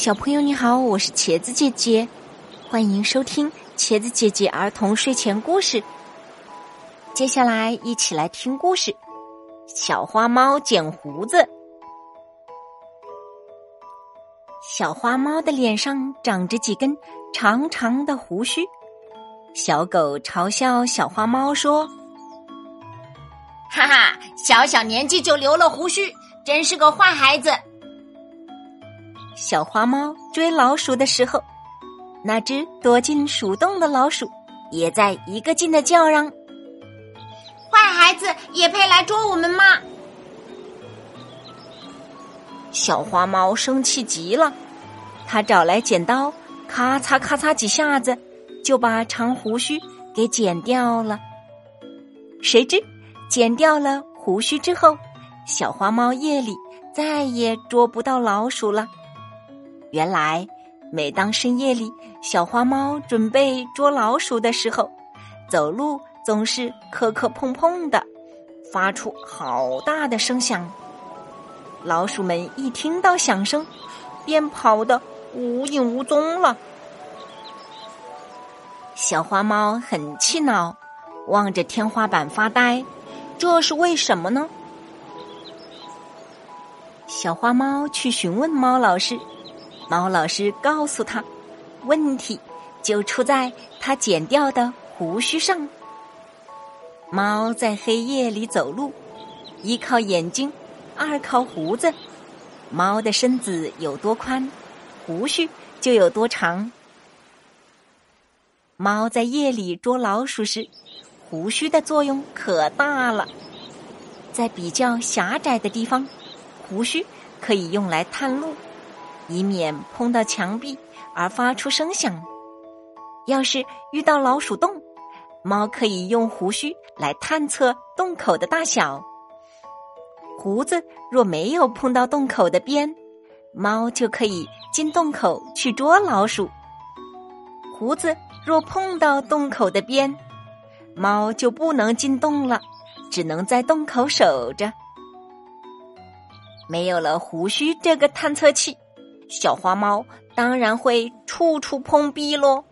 小朋友你好，我是茄子姐姐，欢迎收听茄子姐姐儿童睡前故事。接下来一起来听故事：小花猫剪胡子。小花猫的脸上长着几根长长的胡须，小狗嘲笑小花猫说：“哈哈，小小年纪就留了胡须，真是个坏孩子。”小花猫追老鼠的时候，那只躲进鼠洞的老鼠也在一个劲的叫嚷：“坏孩子也配来捉我们吗？”小花猫生气极了，它找来剪刀，咔嚓咔嚓几下子就把长胡须给剪掉了。谁知剪掉了胡须之后，小花猫夜里再也捉不到老鼠了。原来，每当深夜里小花猫准备捉老鼠的时候，走路总是磕磕碰碰的，发出好大的声响。老鼠们一听到响声，便跑得无影无踪了。小花猫很气恼，望着天花板发呆。这是为什么呢？小花猫去询问猫老师。猫老师告诉他，问题就出在它剪掉的胡须上。猫在黑夜里走路，一靠眼睛，二靠胡子。猫的身子有多宽，胡须就有多长。猫在夜里捉老鼠时，胡须的作用可大了。在比较狭窄的地方，胡须可以用来探路。以免碰到墙壁而发出声响。要是遇到老鼠洞，猫可以用胡须来探测洞口的大小。胡子若没有碰到洞口的边，猫就可以进洞口去捉老鼠。胡子若碰到洞口的边，猫就不能进洞了，只能在洞口守着。没有了胡须这个探测器。小花猫当然会处处碰壁喽。